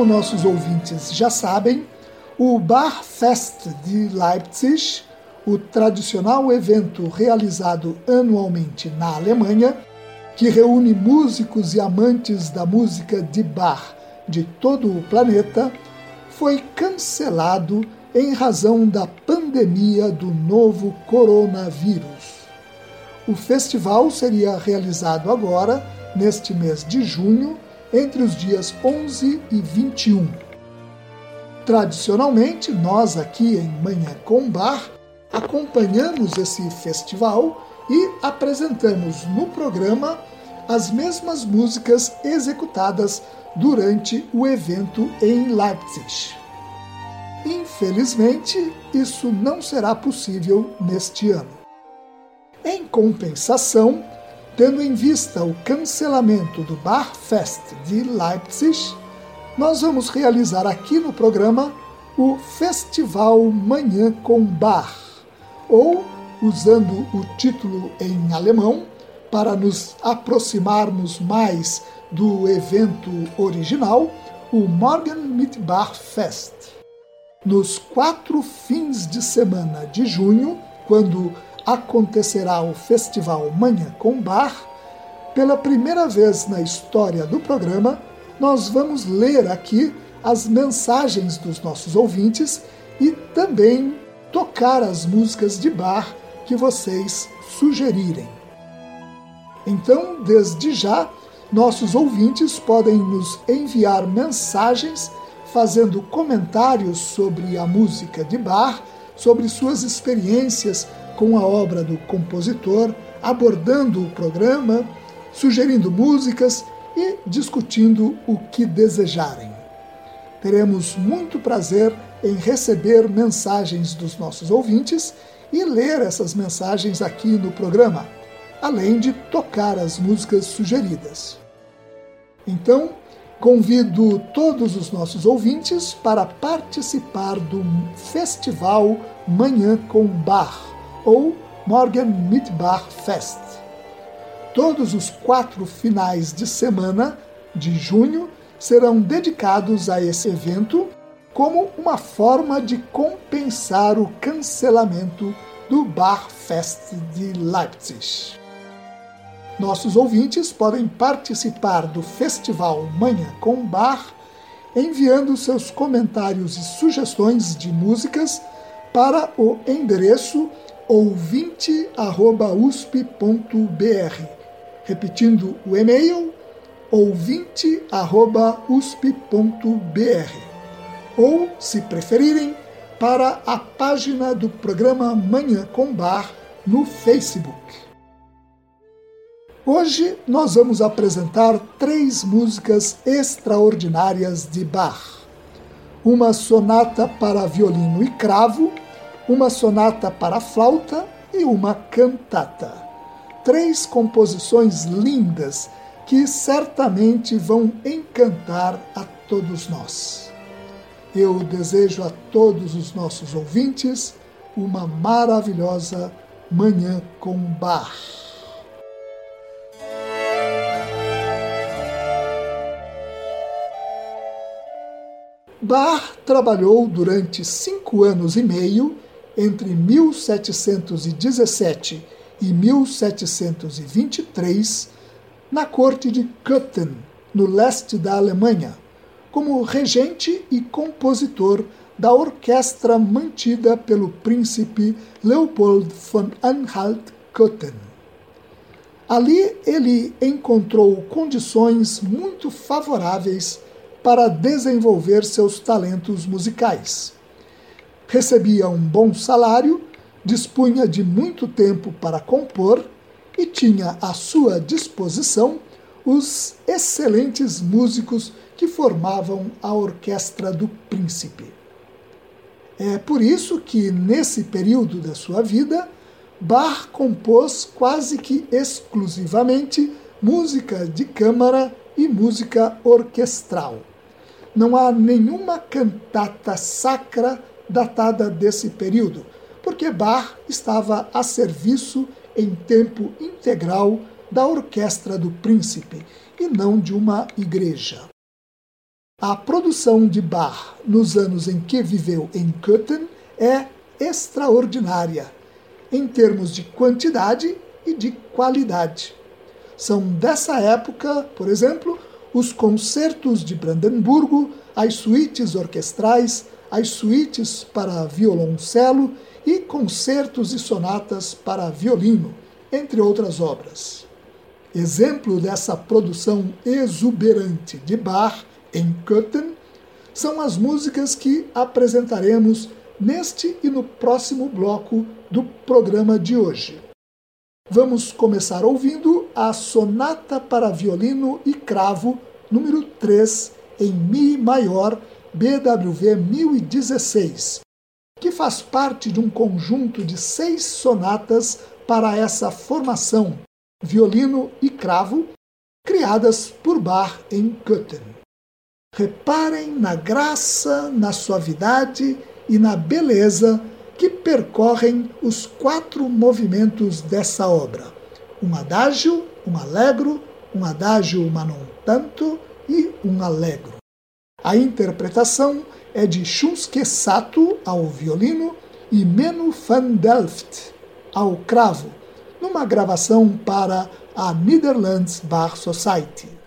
Como nossos ouvintes já sabem, o Barfest de Leipzig, o tradicional evento realizado anualmente na Alemanha, que reúne músicos e amantes da música de Bach de todo o planeta, foi cancelado em razão da pandemia do novo coronavírus. O festival seria realizado agora, neste mês de junho, entre os dias 11 e 21. Tradicionalmente, nós aqui em Manhã com Bar acompanhamos esse festival e apresentamos no programa as mesmas músicas executadas durante o evento em Leipzig. Infelizmente, isso não será possível neste ano. Em compensação, Tendo em vista o cancelamento do Barfest de Leipzig, nós vamos realizar aqui no programa o Festival Manhã com Bar, ou, usando o título em alemão, para nos aproximarmos mais do evento original, o Morgen mit Bar Fest. Nos quatro fins de semana de junho, quando acontecerá o Festival Manhã com Bar, pela primeira vez na história do programa, nós vamos ler aqui as mensagens dos nossos ouvintes e também tocar as músicas de bar que vocês sugerirem. Então, desde já, nossos ouvintes podem nos enviar mensagens fazendo comentários sobre a música de bar, sobre suas experiências com a obra do compositor, abordando o programa, sugerindo músicas e discutindo o que desejarem. Teremos muito prazer em receber mensagens dos nossos ouvintes e ler essas mensagens aqui no programa, além de tocar as músicas sugeridas. Então, convido todos os nossos ouvintes para participar do Festival Manhã com Bar ou Morgen Mitbach Fest. Todos os quatro finais de semana de junho serão dedicados a esse evento como uma forma de compensar o cancelamento do Bar Fest de Leipzig. Nossos ouvintes podem participar do festival Manhã com Bar enviando seus comentários e sugestões de músicas para o endereço ouvinte@usp.br. Repetindo o e-mail ouvinte@usp.br. Ou, se preferirem, para a página do programa Manhã com Bar no Facebook. Hoje nós vamos apresentar três músicas extraordinárias de Bach. Uma sonata para violino e cravo, uma sonata para flauta e uma cantata. Três composições lindas que certamente vão encantar a todos nós. Eu desejo a todos os nossos ouvintes uma maravilhosa Manhã com Bar. Bar trabalhou durante cinco anos e meio, entre 1717 e 1723, na corte de Köthen, no leste da Alemanha, como regente e compositor da orquestra mantida pelo príncipe Leopold von Anhalt-Köthen. Ali ele encontrou condições muito favoráveis para desenvolver seus talentos musicais. Recebia um bom salário, dispunha de muito tempo para compor e tinha à sua disposição os excelentes músicos que formavam a orquestra do príncipe. É por isso que, nesse período da sua vida, Bach compôs quase que exclusivamente música de câmara e música orquestral. Não há nenhuma cantata sacra datada desse período, porque Bach estava a serviço em tempo integral da orquestra do príncipe e não de uma igreja. A produção de Bach nos anos em que viveu em Köthen é extraordinária, em termos de quantidade e de qualidade. São dessa época, por exemplo, os concertos de Brandemburgo, as suítes orquestrais, as suítes para violoncelo e concertos e sonatas para violino, entre outras obras. Exemplo dessa produção exuberante de Bach em Köthen são as músicas que apresentaremos neste e no próximo bloco do programa de hoje. Vamos começar ouvindo a Sonata para Violino e Cravo, número 3, em Mi maior, BWV 1016, que faz parte de um conjunto de seis sonatas para essa formação, violino e cravo, criadas por Bach em Köthen. Reparem na graça, na suavidade e na beleza que percorrem os quatro movimentos dessa obra: um adágio, um alegro, um adágio uma non tanto e um alegro. A interpretação é de Shunsuke Sato ao violino e Menu van Delft ao cravo, numa gravação para a Netherlands Bar Society.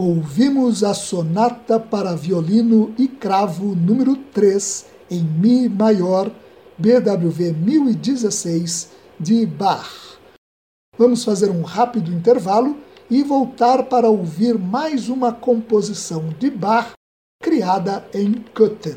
Ouvimos a sonata para violino e cravo número 3 em Mi maior, BWV 1016 de Bach. Vamos fazer um rápido intervalo e voltar para ouvir mais uma composição de Bach criada em Köthen.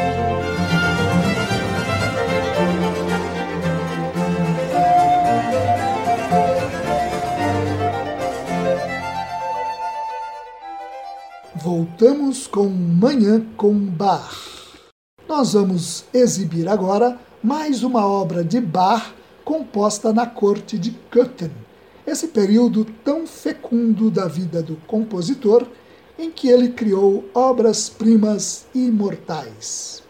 Voltamos com Manhã com Bar. Nós vamos exibir agora mais uma obra de Bar composta na corte de Köthen esse período tão fecundo da vida do compositor em que ele criou obras-primas imortais.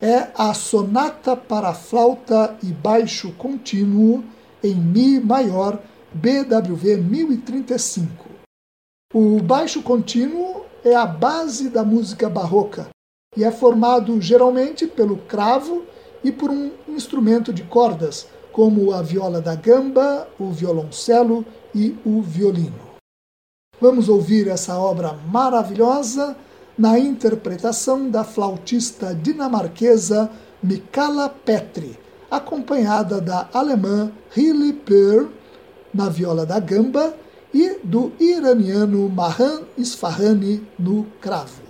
É a Sonata para Flauta e Baixo Contínuo em Mi maior, BWV 1035. O baixo contínuo é a base da música barroca e é formado geralmente pelo cravo e por um instrumento de cordas, como a viola da gamba, o violoncelo e o violino. Vamos ouvir essa obra maravilhosa na interpretação da flautista dinamarquesa Mikala Petri, acompanhada da alemã Hilly Pearl na viola da gamba e do iraniano Mahan Isfahani no cravo.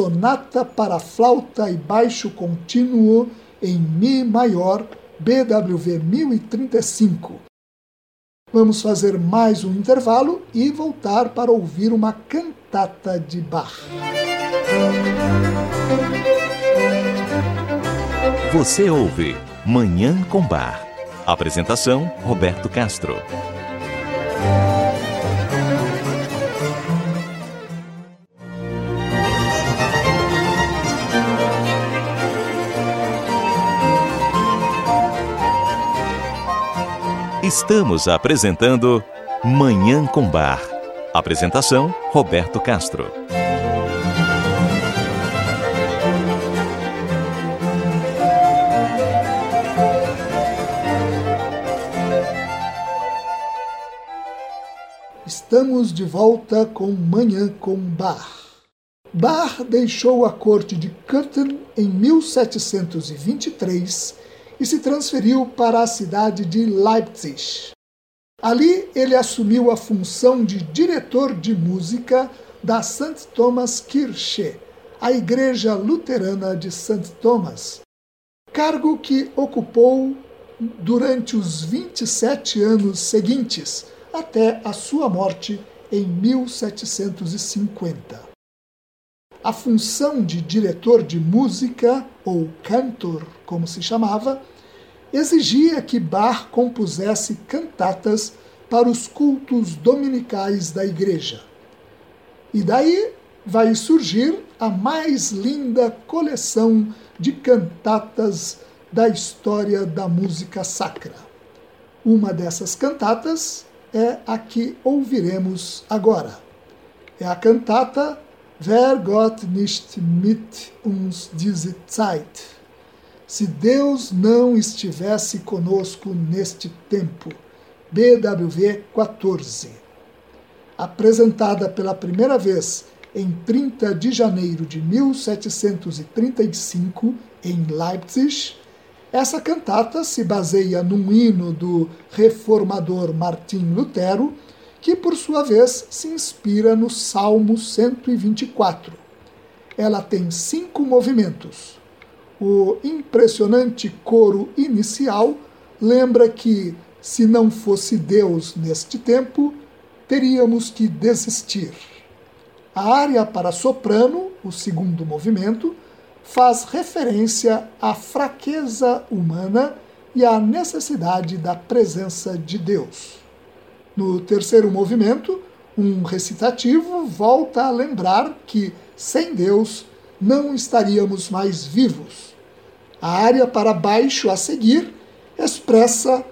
Sonata para flauta e baixo contínuo em Mi maior, BWV 1035. Vamos fazer mais um intervalo e voltar para ouvir uma cantata de Bach. Você ouve Manhã com Bar. Apresentação: Roberto Castro. Estamos apresentando Manhã com Bar. Apresentação: Roberto Castro. Estamos de volta com Manhã com Bar. Bar deixou a corte de Köthen em 1723 e se transferiu para a cidade de Leipzig. Ali ele assumiu a função de diretor de música da St. Thomas Kirche, a igreja luterana de St. Thomas, cargo que ocupou durante os 27 anos seguintes, até a sua morte em 1750. A função de diretor de música, ou cantor, como se chamava, exigia que Bach compusesse cantatas para os cultos dominicais da igreja. E daí vai surgir a mais linda coleção de cantatas da história da música sacra. Uma dessas cantatas é a que ouviremos agora. É a cantata Wer Gott nicht mit uns diese Zeit. Se Deus não estivesse conosco neste tempo. BWV 14. Apresentada pela primeira vez em 30 de janeiro de 1735 em Leipzig, essa cantata se baseia num hino do reformador Martim Lutero que por sua vez se inspira no Salmo 124. Ela tem cinco movimentos. O impressionante coro inicial lembra que, se não fosse Deus neste tempo, teríamos que desistir. A área para soprano, o segundo movimento, faz referência à fraqueza humana e à necessidade da presença de Deus. No terceiro movimento, um recitativo volta a lembrar que, sem Deus, não estaríamos mais vivos. A área para baixo a seguir expressa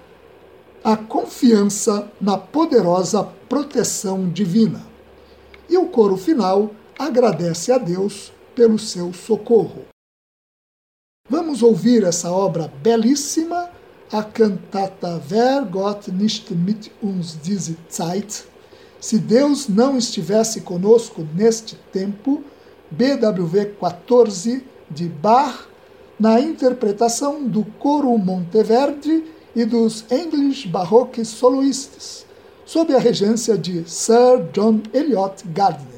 a confiança na poderosa proteção divina. E o coro final agradece a Deus pelo seu socorro. Vamos ouvir essa obra belíssima a cantata Wer Gott nicht mit uns diese Zeit, se Deus não estivesse conosco neste tempo, BWV 14 de Bach, na interpretação do coro Monteverde e dos English Baroque Soloists, sob a regência de Sir John Eliot Gardner.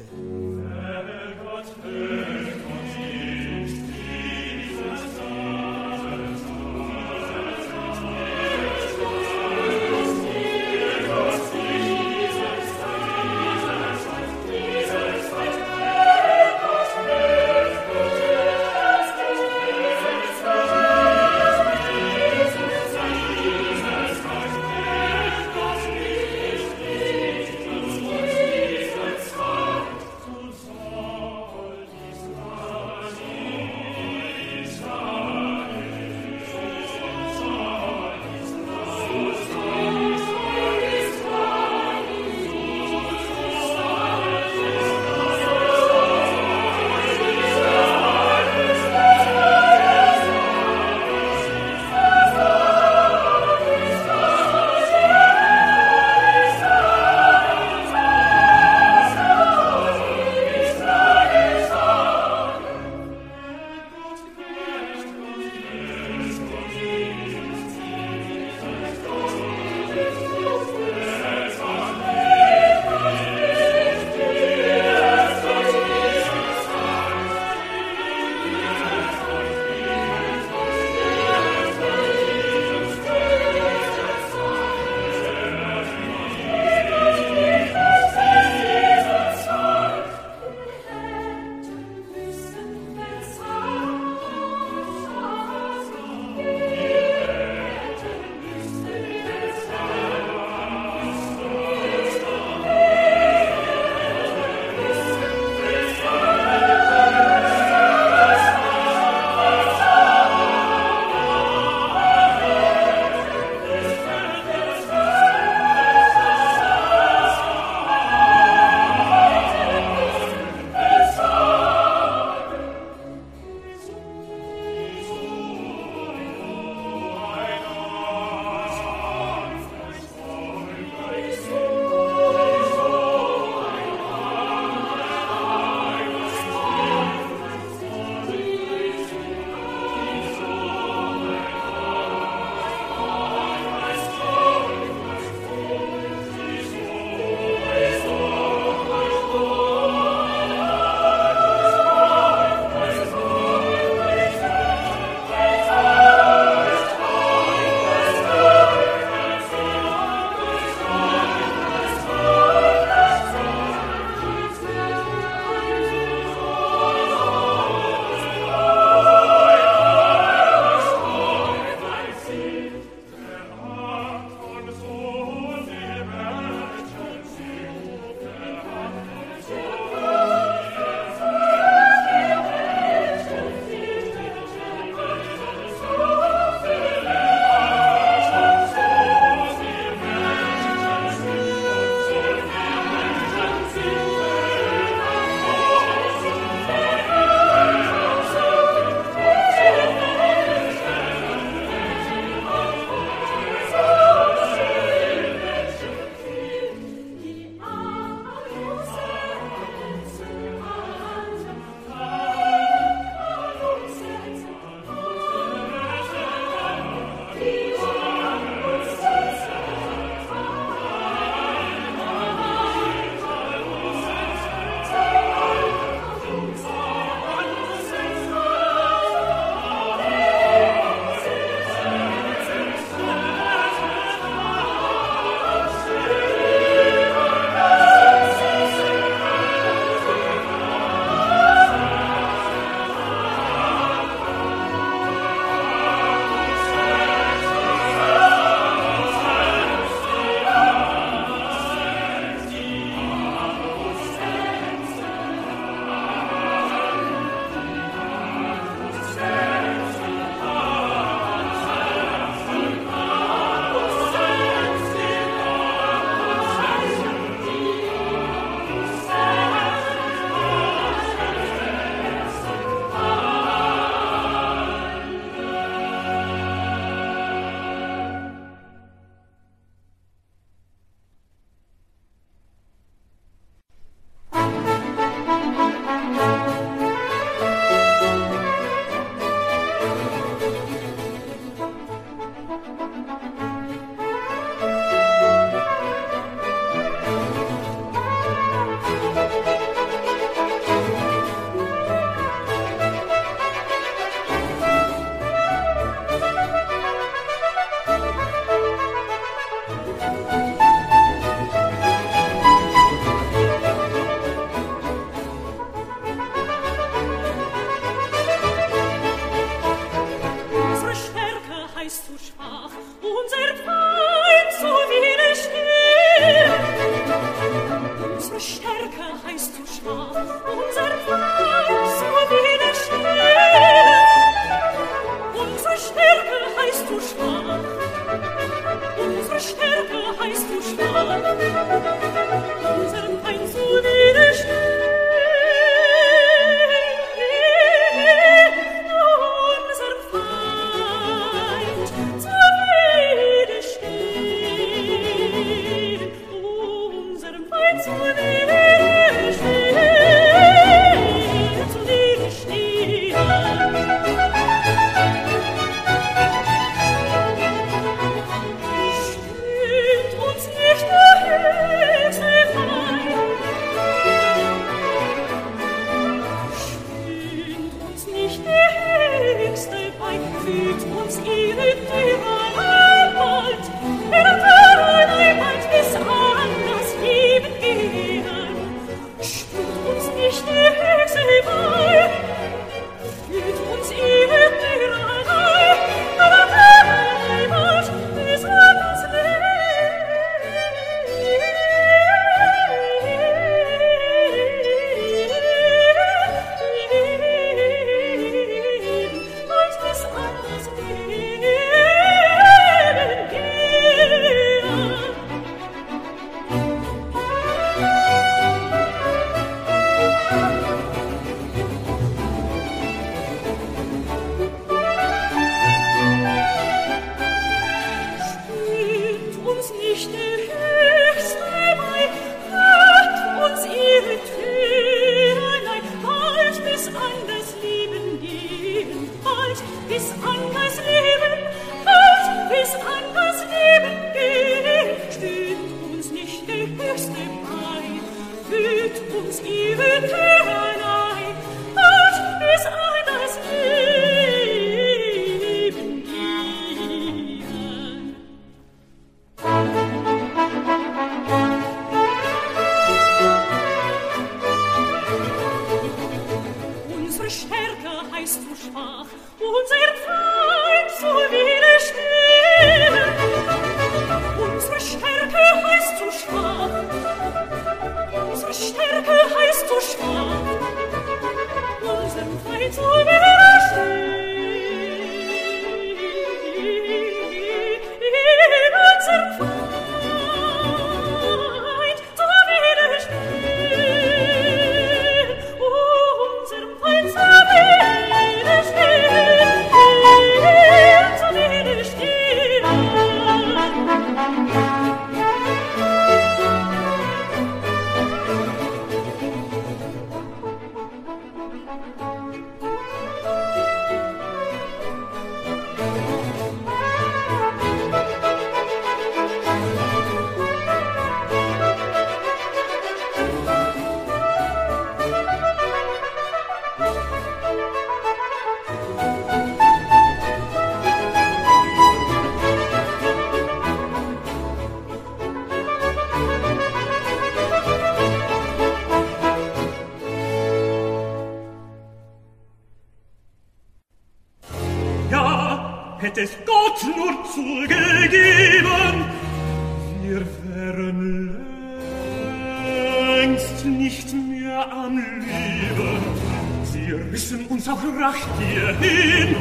gebracht hin?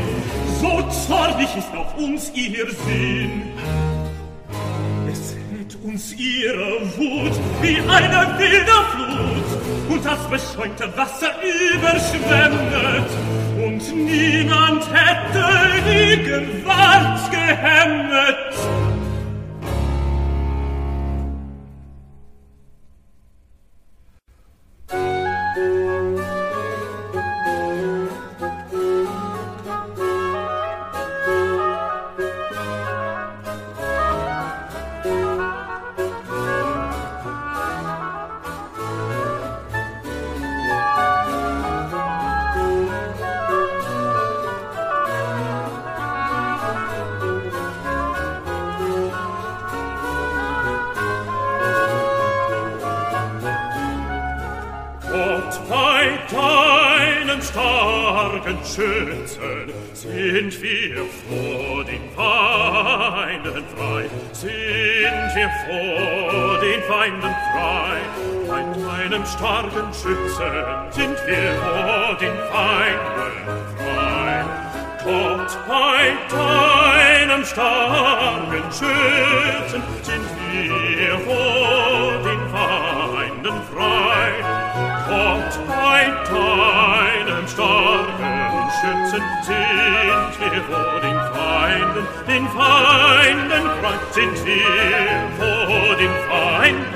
so zornig ist auf uns ihr Sinn. Es hält uns ihre Wut wie eine wilde Flut und das beschäumte Wasser überschwemmet und niemand hätte die Gewalt gehemmet. starken Schützen sind wir vor den Feinden frei. Kommt bei deinem starken Schützen sind wir vor den Feinden frei. Kommt bei deinem starken Schützen sind wir vor den Feinden, den Feinden frei, sind wir vor den Feinden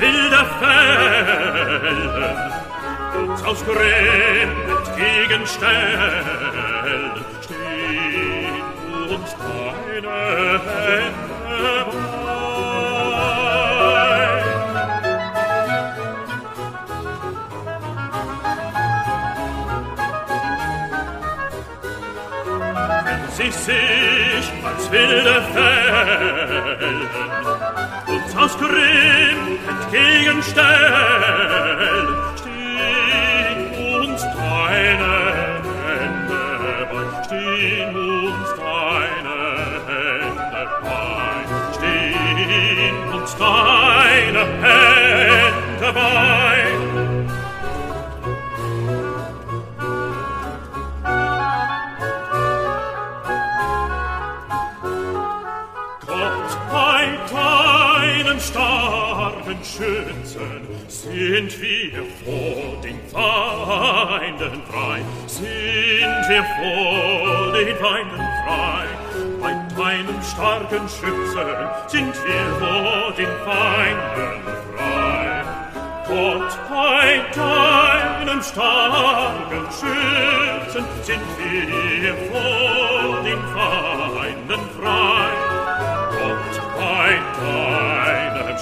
wilder Fällen uns aus Gräben entgegenstellen, steh uns deine Hände bei. Wenn sie sich als wilde Fälle aus Grimm entgegenstellen, Steh uns deine Hände bei, steh uns deine Hände bei, steh uns deine Hände bei. Gott, mein Schützen sind wir vor den Feinden frei, sind wir vor den Feinden frei. Bei deinem starken Schützen sind wir vor den Feinden frei. Gott, bei deinem starken Schützen sind wir vor den Feinden frei. Gott, bei deinem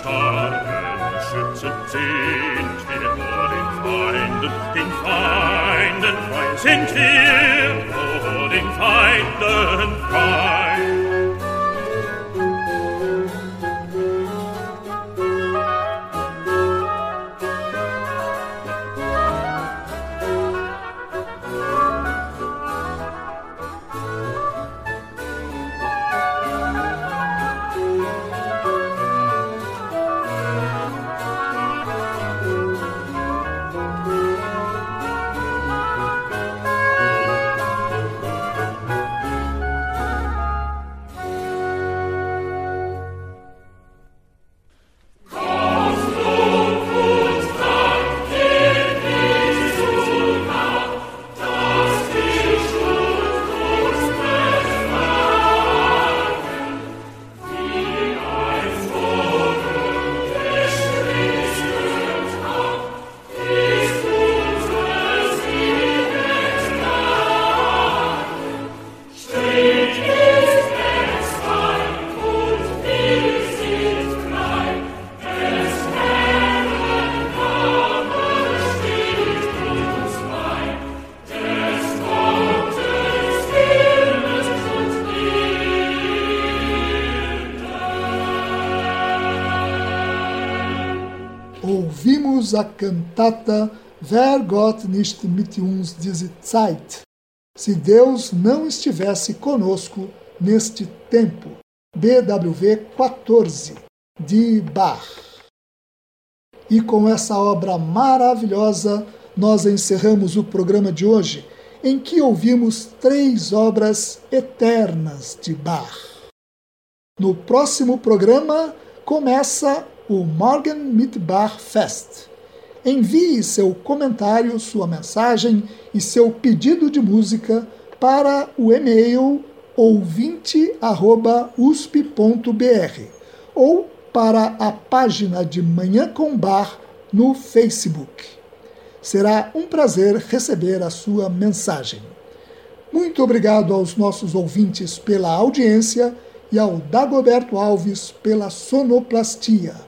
starken Schützen sind wir vor den Feinden, den Feinden frei, sind wir vor den Feinden frei. A cantata Wer Gott nicht mit uns diese Zeit? Se Deus não estivesse conosco neste tempo. BWV 14, de Bach. E com essa obra maravilhosa, nós encerramos o programa de hoje, em que ouvimos três obras eternas de Bach. No próximo programa começa o Morgen mit Bach Fest. Envie seu comentário, sua mensagem e seu pedido de música para o e-mail ouvinte@usp.br ou para a página de Manhã com Bar no Facebook. Será um prazer receber a sua mensagem. Muito obrigado aos nossos ouvintes pela audiência e ao Dagoberto Alves pela sonoplastia.